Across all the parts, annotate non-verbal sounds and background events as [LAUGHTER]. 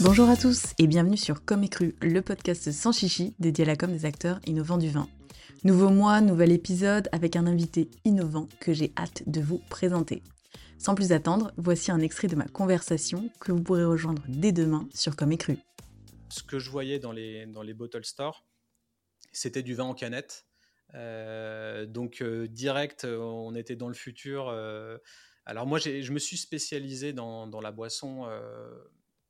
Bonjour à tous et bienvenue sur Comme et le podcast sans chichi dédié à la com des acteurs innovants du vin. Nouveau mois, nouvel épisode avec un invité innovant que j'ai hâte de vous présenter. Sans plus attendre, voici un extrait de ma conversation que vous pourrez rejoindre dès demain sur Comme et. Ce que je voyais dans les, dans les bottle stores, c'était du vin en canette. Euh, donc euh, direct, on était dans le futur. Euh. alors moi, je me suis spécialisé dans, dans la boisson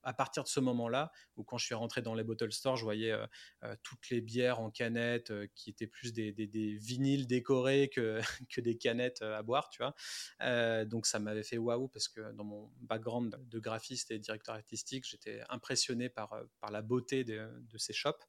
à partir de ce moment-là, où quand je suis rentré dans les bottle stores, je voyais euh, euh, toutes les bières en canettes euh, qui étaient plus des, vinyles décorés que, [LAUGHS] que, des canettes à boire, tu vois. donc ça m'avait fait waouh parce que dans mon background de graphiste et directeur artistique, j'étais impressionné par, par la beauté de, ces shops.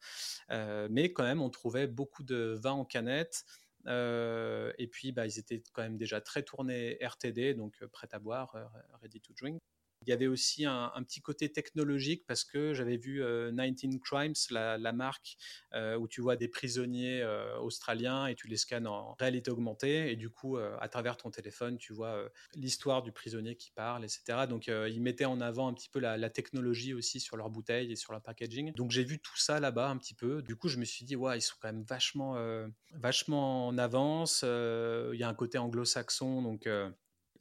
mais quand même, on trouvait beaucoup de vins en canettes. et puis, bah, ils étaient quand même déjà très tournés RTD, donc prêt à boire, ready to drink. Il y avait aussi un, petit côté technologique parce que j'avais vu 19 euh, Crimes, la, marque euh, où tu vois des prisonniers euh, australiens et tu les scannes en réalité augmentée et du coup à travers ton téléphone tu vois l'histoire du prisonnier qui parle, etc. Donc ils mettaient en avant un petit peu la, technologie aussi sur leurs bouteilles et sur leur packaging. Donc j'ai vu tout ça là-bas un petit peu. Du coup je me suis dit ouais ils sont quand même vachement vachement en avance. Il y a un côté anglo-saxon donc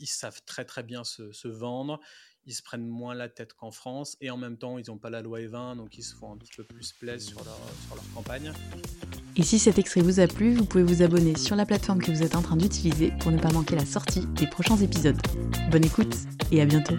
ils savent très très bien se vendre ils se prennent moins la tête qu'en France et en même temps ils n'ont pas la loi E20 donc ils se font un petit peu plus plaisir sur leur, sur leur campagne. Et si cet extrait vous a plu, vous pouvez vous abonner sur la plateforme que vous êtes en train d'utiliser pour ne pas manquer la sortie des prochains épisodes. Bonne écoute et à bientôt.